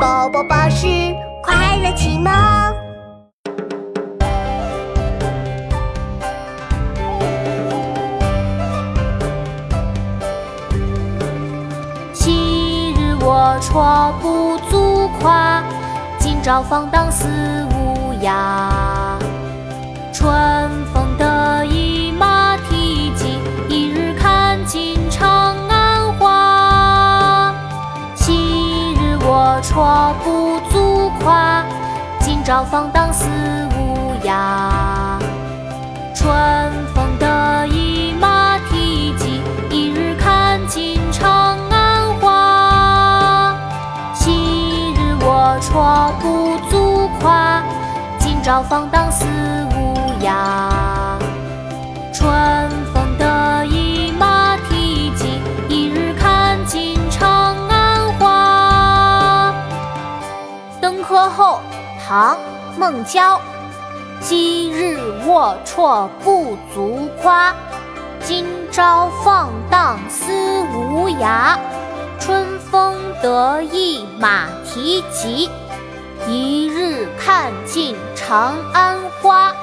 宝宝巴士快乐启蒙。昔日龌龊不足夸，今朝放荡思无涯。日龌龊不足夸，今朝放荡思无涯。春风得意马蹄疾，一日看尽长安花。昔日龌龊不足夸，今朝放荡思无涯。后，唐·孟郊。昔日龌龊不足夸，今朝放荡思无涯。春风得意马蹄疾，一日看尽长安花。